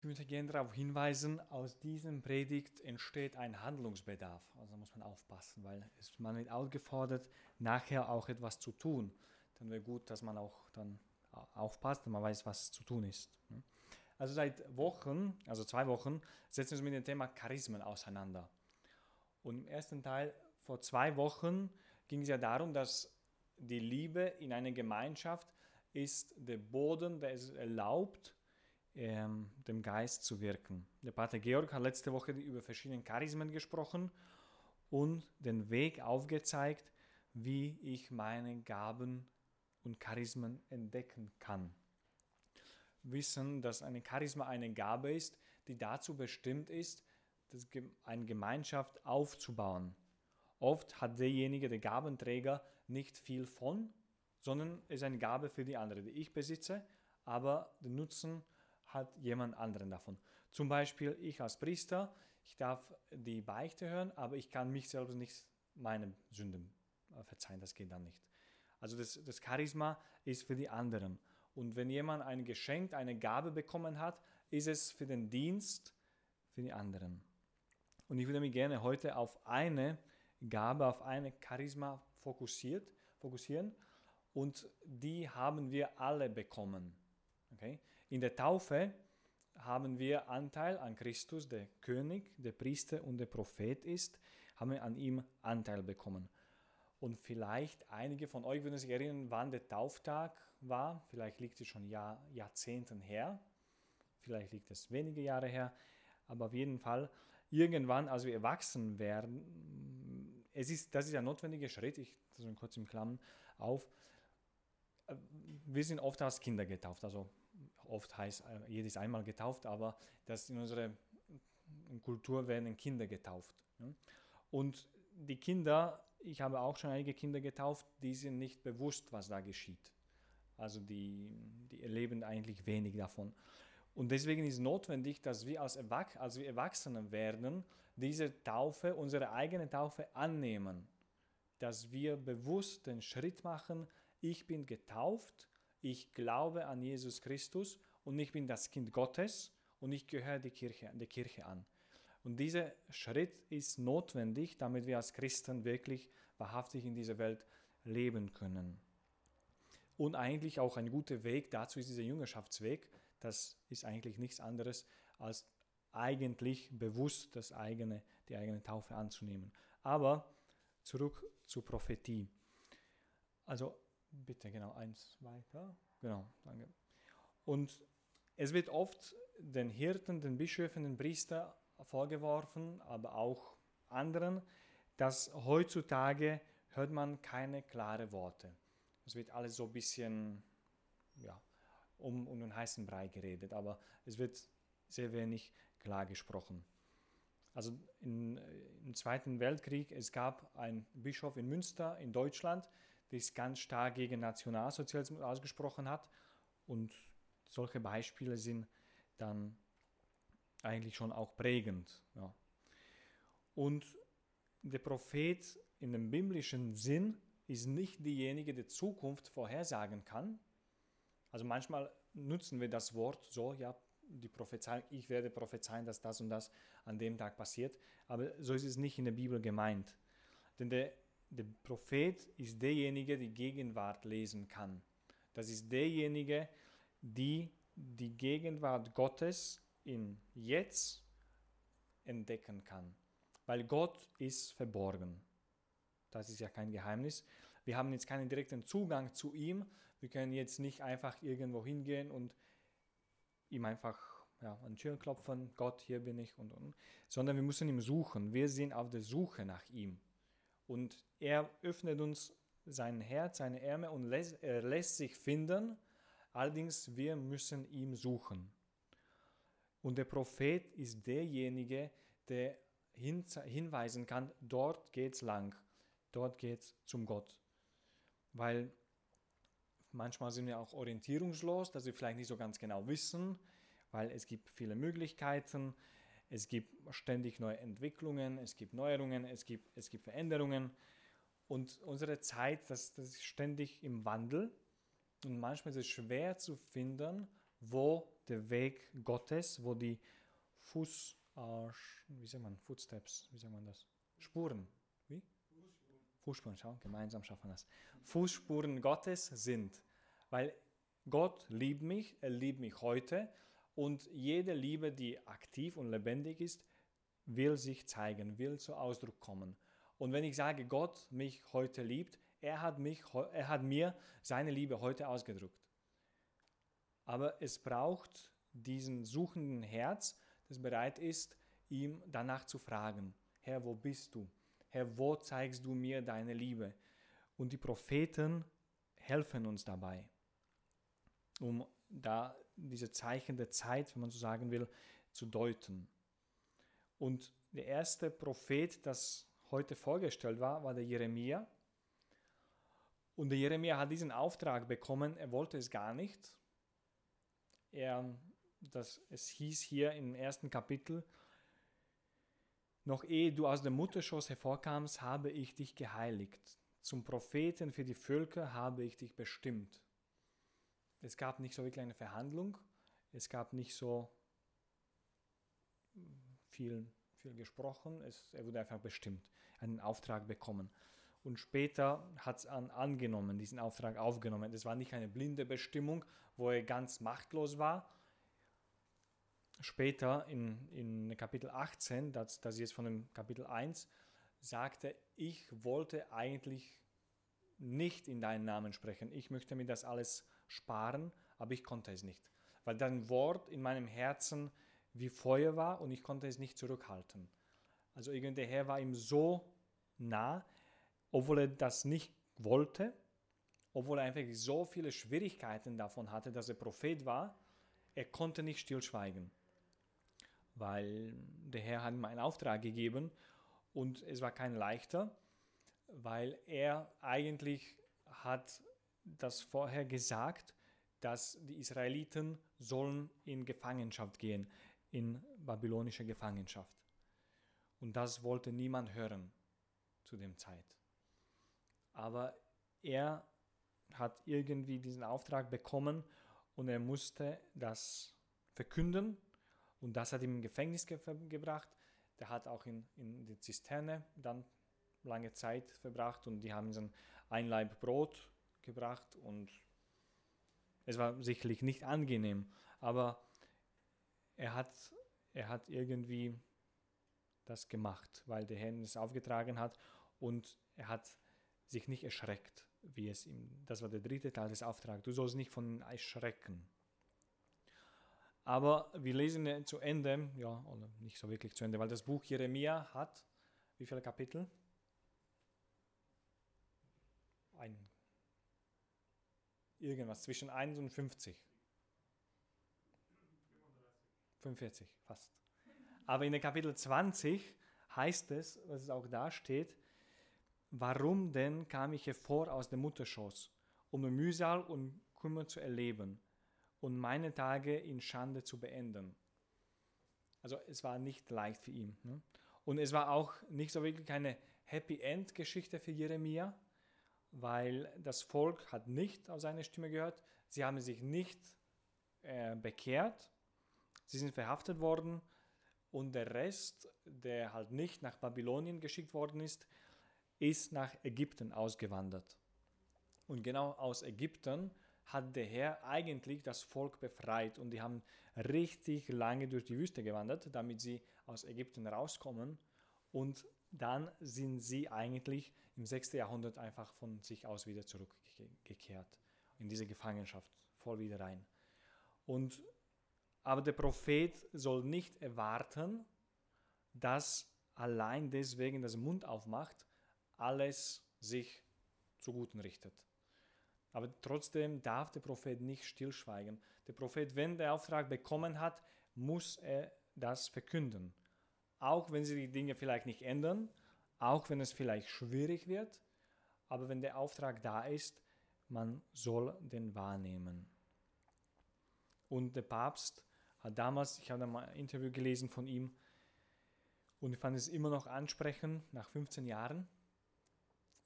Ich möchte gerne darauf hinweisen, aus diesem Predigt entsteht ein Handlungsbedarf. Also muss man aufpassen, weil es, man wird aufgefordert, nachher auch etwas zu tun. Dann wäre gut, dass man auch dann aufpasst und man weiß, was zu tun ist. Also seit Wochen, also zwei Wochen, setzen wir uns mit dem Thema Charismen auseinander. Und im ersten Teil vor zwei Wochen ging es ja darum, dass die Liebe in einer Gemeinschaft ist der Boden, der es erlaubt, ähm, dem Geist zu wirken. Der Pater Georg hat letzte Woche über verschiedene Charismen gesprochen und den Weg aufgezeigt, wie ich meine Gaben und Charismen entdecken kann. Wissen, dass eine Charisma eine Gabe ist, die dazu bestimmt ist, eine Gemeinschaft aufzubauen. Oft hat derjenige, der Gabenträger, nicht viel von, sondern ist eine Gabe für die andere, die ich besitze, aber den Nutzen hat jemand anderen davon. Zum Beispiel ich als Priester, ich darf die Beichte hören, aber ich kann mich selbst nicht meine Sünden äh, verzeihen, das geht dann nicht. Also das, das Charisma ist für die anderen. Und wenn jemand ein Geschenk, eine Gabe bekommen hat, ist es für den Dienst für die anderen. Und ich würde mich gerne heute auf eine Gabe, auf eine Charisma fokussieren. Und die haben wir alle bekommen. Okay? In der Taufe haben wir Anteil an Christus, der König, der Priester und der Prophet ist, haben wir an ihm Anteil bekommen. Und vielleicht einige von euch würden sich erinnern, wann der Tauftag war. Vielleicht liegt es schon Jahr, Jahrzehnten her. Vielleicht liegt es wenige Jahre her. Aber auf jeden Fall, irgendwann, als wir erwachsen werden, es ist, das ist ein notwendiger Schritt, ich das kurz im Klammern auf, wir sind oft als Kinder getauft, also oft heißt jedes einmal getauft, aber das in unserer Kultur werden Kinder getauft. Und die Kinder, ich habe auch schon einige Kinder getauft, die sind nicht bewusst, was da geschieht. Also die, die erleben eigentlich wenig davon. Und deswegen ist notwendig, dass wir als, Erwach als wir Erwachsene werden, diese Taufe, unsere eigene Taufe annehmen. Dass wir bewusst den Schritt machen, ich bin getauft, ich glaube an Jesus Christus und ich bin das Kind Gottes und ich gehöre der Kirche, der Kirche an. Und dieser Schritt ist notwendig, damit wir als Christen wirklich wahrhaftig in dieser Welt leben können. Und eigentlich auch ein guter Weg dazu ist dieser Jüngerschaftsweg. Das ist eigentlich nichts anderes als eigentlich bewusst das eigene, die eigene Taufe anzunehmen. Aber zurück zur Prophetie. Also Bitte, genau, eins weiter. Genau, danke. Und es wird oft den Hirten, den Bischöfen, den Priestern vorgeworfen, aber auch anderen, dass heutzutage hört man keine klaren Worte. Es wird alles so ein bisschen ja, um, um den heißen Brei geredet, aber es wird sehr wenig klar gesprochen. Also in, im Zweiten Weltkrieg, es gab einen Bischof in Münster in Deutschland, der sich ganz stark gegen Nationalsozialismus ausgesprochen hat. Und solche Beispiele sind dann eigentlich schon auch prägend. Ja. Und der Prophet in dem biblischen Sinn ist nicht diejenige, die Zukunft vorhersagen kann. Also manchmal nutzen wir das Wort so, ja, die Prophezeiung, ich werde prophezeien, dass das und das an dem Tag passiert. Aber so ist es nicht in der Bibel gemeint. Denn der der Prophet ist derjenige, der die Gegenwart lesen kann. Das ist derjenige, die die Gegenwart Gottes in jetzt entdecken kann. Weil Gott ist verborgen. Das ist ja kein Geheimnis. Wir haben jetzt keinen direkten Zugang zu ihm. Wir können jetzt nicht einfach irgendwo hingehen und ihm einfach ja, an Tür klopfen, Gott, hier bin ich und, und, sondern wir müssen ihn suchen. Wir sind auf der Suche nach ihm. Und er öffnet uns sein Herz, seine Ärmel und lässt, er lässt sich finden. Allerdings, wir müssen ihn suchen. Und der Prophet ist derjenige, der hinweisen kann, dort geht's lang, dort geht's zum Gott. Weil manchmal sind wir auch orientierungslos, dass wir vielleicht nicht so ganz genau wissen, weil es gibt viele Möglichkeiten, es gibt ständig neue Entwicklungen, es gibt Neuerungen, es gibt, es gibt Veränderungen. Und unsere Zeit, das, das ist ständig im Wandel. Und manchmal ist es schwer zu finden, wo der Weg Gottes, wo die Fuß, äh, wie sagt man, Footsteps, wie sagt man das? Spuren, wie? Fußspuren, schau, gemeinsam schaffen wir das. Fußspuren Gottes sind, weil Gott liebt mich, er liebt mich heute und jede Liebe, die aktiv und lebendig ist, will sich zeigen, will zu Ausdruck kommen. Und wenn ich sage, Gott mich heute liebt, er hat, mich, er hat mir seine Liebe heute ausgedrückt. Aber es braucht diesen suchenden Herz, das bereit ist, ihm danach zu fragen, Herr, wo bist du? Herr, wo zeigst du mir deine Liebe? Und die Propheten helfen uns dabei, um da diese Zeichen der Zeit, wenn man so sagen will, zu deuten. Und der erste Prophet, das heute vorgestellt war, war der Jeremia. Und der Jeremia hat diesen Auftrag bekommen, er wollte es gar nicht. Er, das, es hieß hier im ersten Kapitel, noch ehe du aus dem Mutterschoß hervorkamst, habe ich dich geheiligt. Zum Propheten für die Völker habe ich dich bestimmt. Es gab nicht so wirklich eine Verhandlung, es gab nicht so viel, viel gesprochen, es, er wurde einfach bestimmt, einen Auftrag bekommen. Und später hat es an, angenommen, diesen Auftrag aufgenommen. Das war nicht eine blinde Bestimmung, wo er ganz machtlos war. Später in, in Kapitel 18, das, das jetzt von dem Kapitel 1, sagte, ich wollte eigentlich nicht in deinen Namen sprechen. Ich möchte mir das alles sparen, aber ich konnte es nicht. Weil dein Wort in meinem Herzen wie Feuer war und ich konnte es nicht zurückhalten. Also irgendwie der Herr war ihm so nah, obwohl er das nicht wollte, obwohl er einfach so viele Schwierigkeiten davon hatte, dass er Prophet war, er konnte nicht stillschweigen, weil der Herr hat ihm einen Auftrag gegeben und es war kein leichter, weil er eigentlich hat das vorher gesagt, dass die Israeliten sollen in Gefangenschaft gehen, in babylonische Gefangenschaft. Und das wollte niemand hören zu dem Zeit. Aber er hat irgendwie diesen Auftrag bekommen und er musste das verkünden und das hat ihm im Gefängnis ge gebracht. Der hat auch in, in die Zisterne dann lange Zeit verbracht und die haben ihm ein Leib Brot gebracht und es war sicherlich nicht angenehm, aber er hat, er hat irgendwie das gemacht, weil der Herr es aufgetragen hat und er hat sich nicht erschreckt, wie es ihm, das war der dritte Teil des Auftrags, du sollst nicht von erschrecken. Aber wir lesen zu Ende, ja, oder nicht so wirklich zu Ende, weil das Buch Jeremia hat, wie viele Kapitel? Ein irgendwas zwischen 1 und 50. 45, fast. Aber in der Kapitel 20 heißt es, was es auch da steht, warum denn kam ich hervor aus dem Mutterschoß, um Mühsal und Kummer zu erleben und meine Tage in Schande zu beenden. Also es war nicht leicht für ihn. Ne? Und es war auch nicht so wirklich eine Happy End Geschichte für Jeremia, weil das Volk hat nicht auf seine Stimme gehört, sie haben sich nicht äh, bekehrt, sie sind verhaftet worden. Und der Rest, der halt nicht nach Babylonien geschickt worden ist, ist nach Ägypten ausgewandert. Und genau aus Ägypten hat der Herr eigentlich das Volk befreit. Und die haben richtig lange durch die Wüste gewandert, damit sie aus Ägypten rauskommen und dann sind sie eigentlich im 6. Jahrhundert einfach von sich aus wieder zurückgekehrt in diese Gefangenschaft, voll wieder rein. Und, aber der Prophet soll nicht erwarten, dass allein deswegen das Mund aufmacht, alles sich zu Guten richtet. Aber trotzdem darf der Prophet nicht stillschweigen. Der Prophet, wenn der Auftrag bekommen hat, muss er das verkünden auch wenn sie die Dinge vielleicht nicht ändern, auch wenn es vielleicht schwierig wird, aber wenn der Auftrag da ist, man soll den wahrnehmen. Und der Papst hat damals, ich habe mal ein Interview gelesen von ihm, und ich fand es immer noch ansprechend nach 15 Jahren.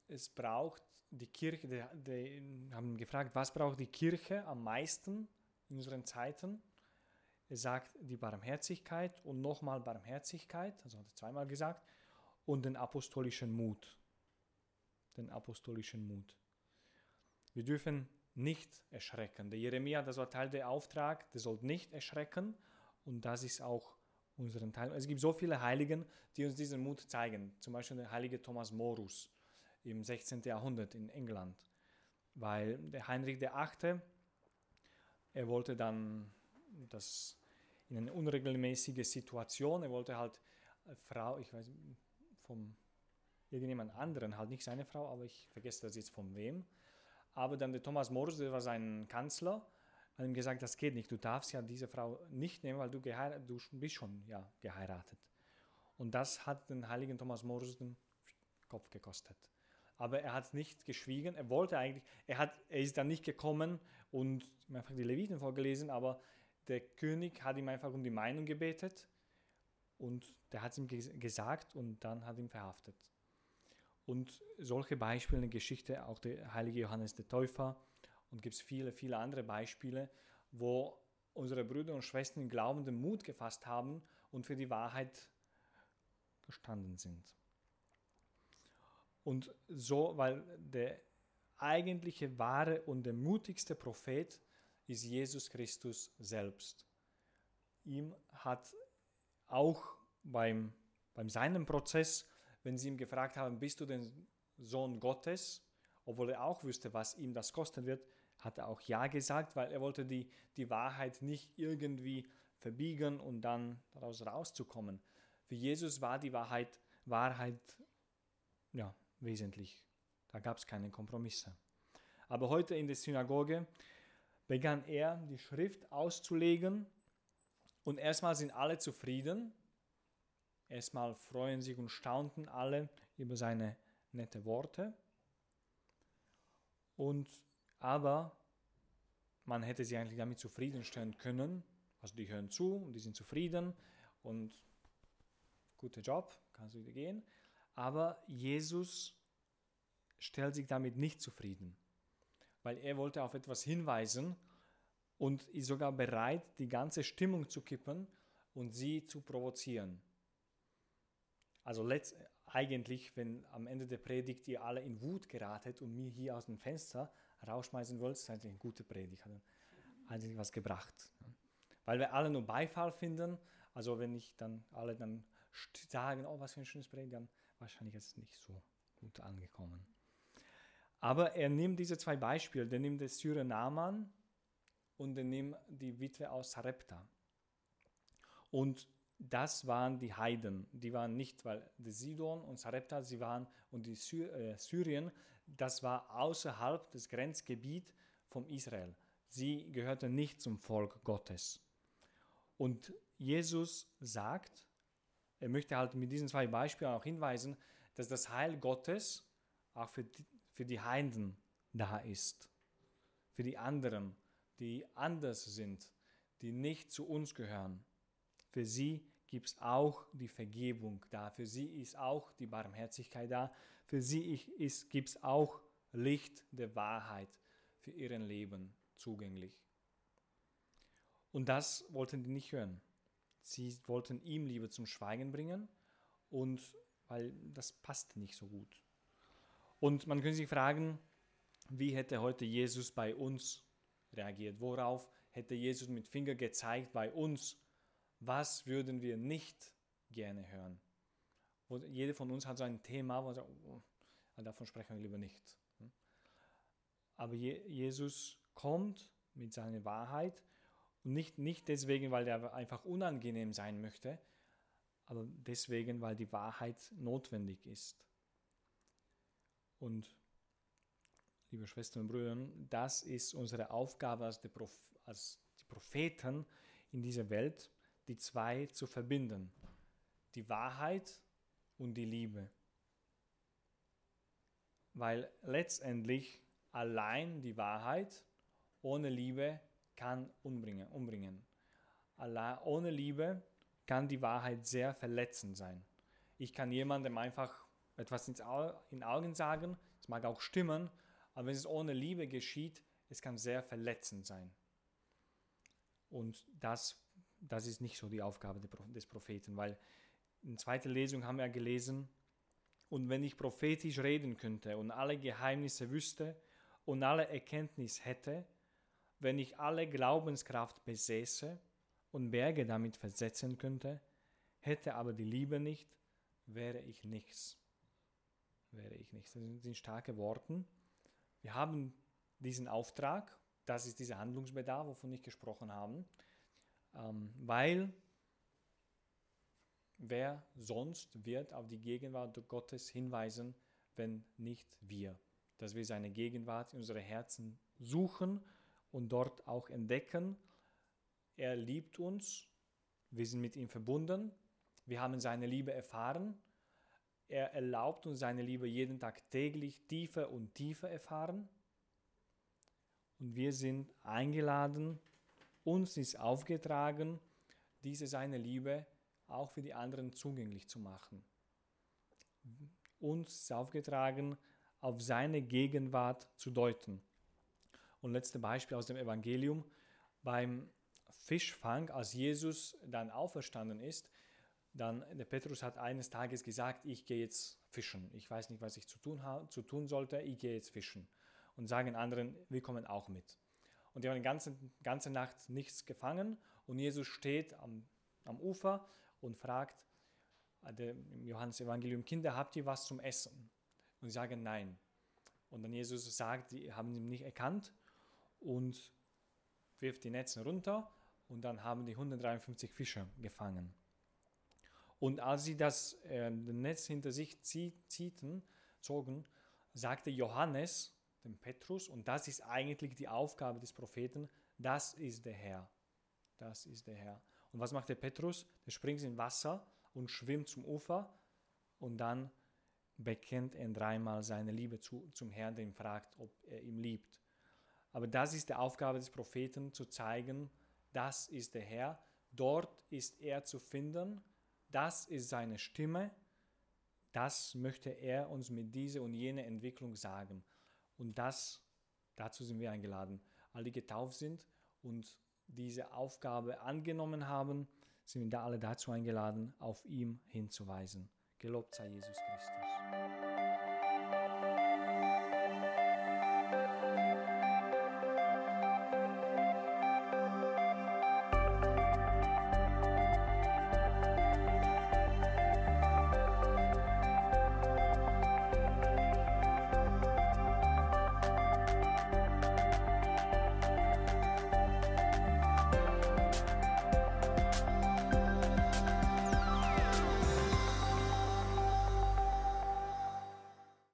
Es braucht die Kirche, die, die haben gefragt, was braucht die Kirche am meisten in unseren Zeiten. Sagt die Barmherzigkeit und nochmal Barmherzigkeit, also hat er zweimal gesagt, und den apostolischen Mut. Den apostolischen Mut. Wir dürfen nicht erschrecken. Der Jeremia, das war Teil der Auftrag, der soll nicht erschrecken und das ist auch unseren Teil. Es gibt so viele Heiligen, die uns diesen Mut zeigen. Zum Beispiel der heilige Thomas Morus im 16. Jahrhundert in England. Weil der Heinrich VIII., er wollte dann das in eine unregelmäßige Situation, er wollte halt Frau, ich weiß, vom irgendjemand anderen, halt nicht seine Frau, aber ich vergesse das jetzt von wem. Aber dann der Thomas Morus, der war sein Kanzler, hat ihm gesagt, das geht nicht, du darfst ja diese Frau nicht nehmen, weil du, du bist schon ja, geheiratet. Und das hat den heiligen Thomas Morus den Kopf gekostet. Aber er hat nicht geschwiegen, er wollte eigentlich, er, hat, er ist dann nicht gekommen und einfach die Leviten vorgelesen, aber der König hat ihm einfach um die Meinung gebetet und der hat es ihm gesagt und dann hat ihn verhaftet. Und solche Beispiele in der Geschichte, auch der heilige Johannes der Täufer, und gibt es viele, viele andere Beispiele, wo unsere Brüder und Schwestern im Glauben den Mut gefasst haben und für die Wahrheit gestanden sind. Und so, weil der eigentliche wahre und der mutigste Prophet ist Jesus Christus selbst. Ihm hat auch beim, beim seinem Prozess, wenn sie ihm gefragt haben, bist du den Sohn Gottes, obwohl er auch wüsste, was ihm das kosten wird, hat er auch Ja gesagt, weil er wollte die, die Wahrheit nicht irgendwie verbiegen und dann daraus rauszukommen. Für Jesus war die Wahrheit, Wahrheit ja, wesentlich. Da gab es keine Kompromisse. Aber heute in der Synagoge begann er, die Schrift auszulegen und erstmal sind alle zufrieden. Erstmal freuen sich und staunten alle über seine nette Worte. Und aber man hätte sie eigentlich damit zufriedenstellen können. Also die hören zu und die sind zufrieden und guter Job, kannst du wieder gehen. Aber Jesus stellt sich damit nicht zufrieden, weil er wollte auf etwas hinweisen und ist sogar bereit, die ganze Stimmung zu kippen und sie zu provozieren. Also eigentlich, wenn am Ende der Predigt ihr alle in Wut geratet und mir hier aus dem Fenster rausschmeißen wollt, ist eigentlich eine gute Predigt. Hat eigentlich was gebracht. Weil wir alle nur Beifall finden, also wenn ich dann alle dann sagen, oh, was für ein schönes Predigt, dann wahrscheinlich ist es nicht so gut angekommen. Aber er nimmt diese zwei Beispiele, der nimmt den Syrer Naaman und er nimmt die Witwe aus Sarepta. Und das waren die Heiden. Die waren nicht, weil die Sidon und Sarepta, sie waren, und die Sy äh, Syrien, das war außerhalb des Grenzgebiets von Israel. Sie gehörten nicht zum Volk Gottes. Und Jesus sagt, er möchte halt mit diesen zwei Beispielen auch hinweisen, dass das Heil Gottes auch für die, für die Heiden da ist. Für die anderen, die anders sind, die nicht zu uns gehören. Für sie gibt es auch die Vergebung da. Für sie ist auch die Barmherzigkeit da. Für sie gibt es auch Licht der Wahrheit für ihren Leben zugänglich. Und das wollten die nicht hören. Sie wollten ihm Liebe zum Schweigen bringen und weil das passt nicht so gut. Und man könnte sich fragen, wie hätte heute Jesus bei uns reagiert? Worauf hätte Jesus mit Finger gezeigt bei uns? Was würden wir nicht gerne hören? Und jeder von uns hat so ein Thema, wo er sagt, oh, davon sprechen wir lieber nicht. Aber Jesus kommt mit seiner Wahrheit und nicht, nicht deswegen, weil er einfach unangenehm sein möchte, aber deswegen, weil die Wahrheit notwendig ist. Und liebe Schwestern und Brüder, das ist unsere Aufgabe als die, als die Propheten in dieser Welt, die zwei zu verbinden. Die Wahrheit und die Liebe. Weil letztendlich allein die Wahrheit ohne Liebe kann umbringen. umbringen. Allein, ohne Liebe kann die Wahrheit sehr verletzend sein. Ich kann jemandem einfach etwas ins Au in Augen sagen, es mag auch stimmen, aber wenn es ohne Liebe geschieht, es kann sehr verletzend sein. Und das, das ist nicht so die Aufgabe des Propheten, weil in zweiter Lesung haben wir gelesen, und wenn ich prophetisch reden könnte und alle Geheimnisse wüsste und alle Erkenntnis hätte, wenn ich alle Glaubenskraft besäße und Berge damit versetzen könnte, hätte aber die Liebe nicht, wäre ich nichts. Wäre ich nichts. Das sind starke Worte. Wir haben diesen Auftrag, das ist dieser Handlungsbedarf, wovon ich gesprochen habe, ähm, weil wer sonst wird auf die Gegenwart Gottes hinweisen, wenn nicht wir? Dass wir seine Gegenwart in unsere Herzen suchen und dort auch entdecken. Er liebt uns, wir sind mit ihm verbunden, wir haben seine Liebe erfahren. Er erlaubt uns seine Liebe jeden Tag täglich tiefer und tiefer erfahren. Und wir sind eingeladen, uns ist aufgetragen, diese seine Liebe auch für die anderen zugänglich zu machen. Uns ist aufgetragen, auf seine Gegenwart zu deuten. Und letztes Beispiel aus dem Evangelium. Beim Fischfang, als Jesus dann auferstanden ist, dann der Petrus hat eines Tages gesagt, ich gehe jetzt fischen. Ich weiß nicht, was ich zu tun, zu tun sollte, ich gehe jetzt fischen. Und sagen anderen, wir kommen auch mit. Und die haben die ganze, ganze Nacht nichts gefangen und Jesus steht am, am Ufer und fragt, äh, im Johannes Evangelium, Kinder, habt ihr was zum Essen? Und sie sagen nein. Und dann Jesus sagt, die haben ihn nicht erkannt und wirft die Netze runter und dann haben die 153 Fische gefangen. Und als sie das äh, Netz hinter sich ziehten, zogen, sagte Johannes, dem Petrus, und das ist eigentlich die Aufgabe des Propheten, das ist der Herr. Das ist der Herr. Und was macht der Petrus? Der springt in Wasser und schwimmt zum Ufer und dann bekennt er dreimal seine Liebe zu, zum Herrn, der ihn fragt, ob er ihn liebt. Aber das ist die Aufgabe des Propheten, zu zeigen, das ist der Herr, dort ist er zu finden, das ist seine Stimme, das möchte er uns mit dieser und jener Entwicklung sagen. Und das, dazu sind wir eingeladen. Alle, die getauft sind und diese Aufgabe angenommen haben, sind wir da alle dazu eingeladen, auf ihm hinzuweisen. Gelobt sei Jesus Christus.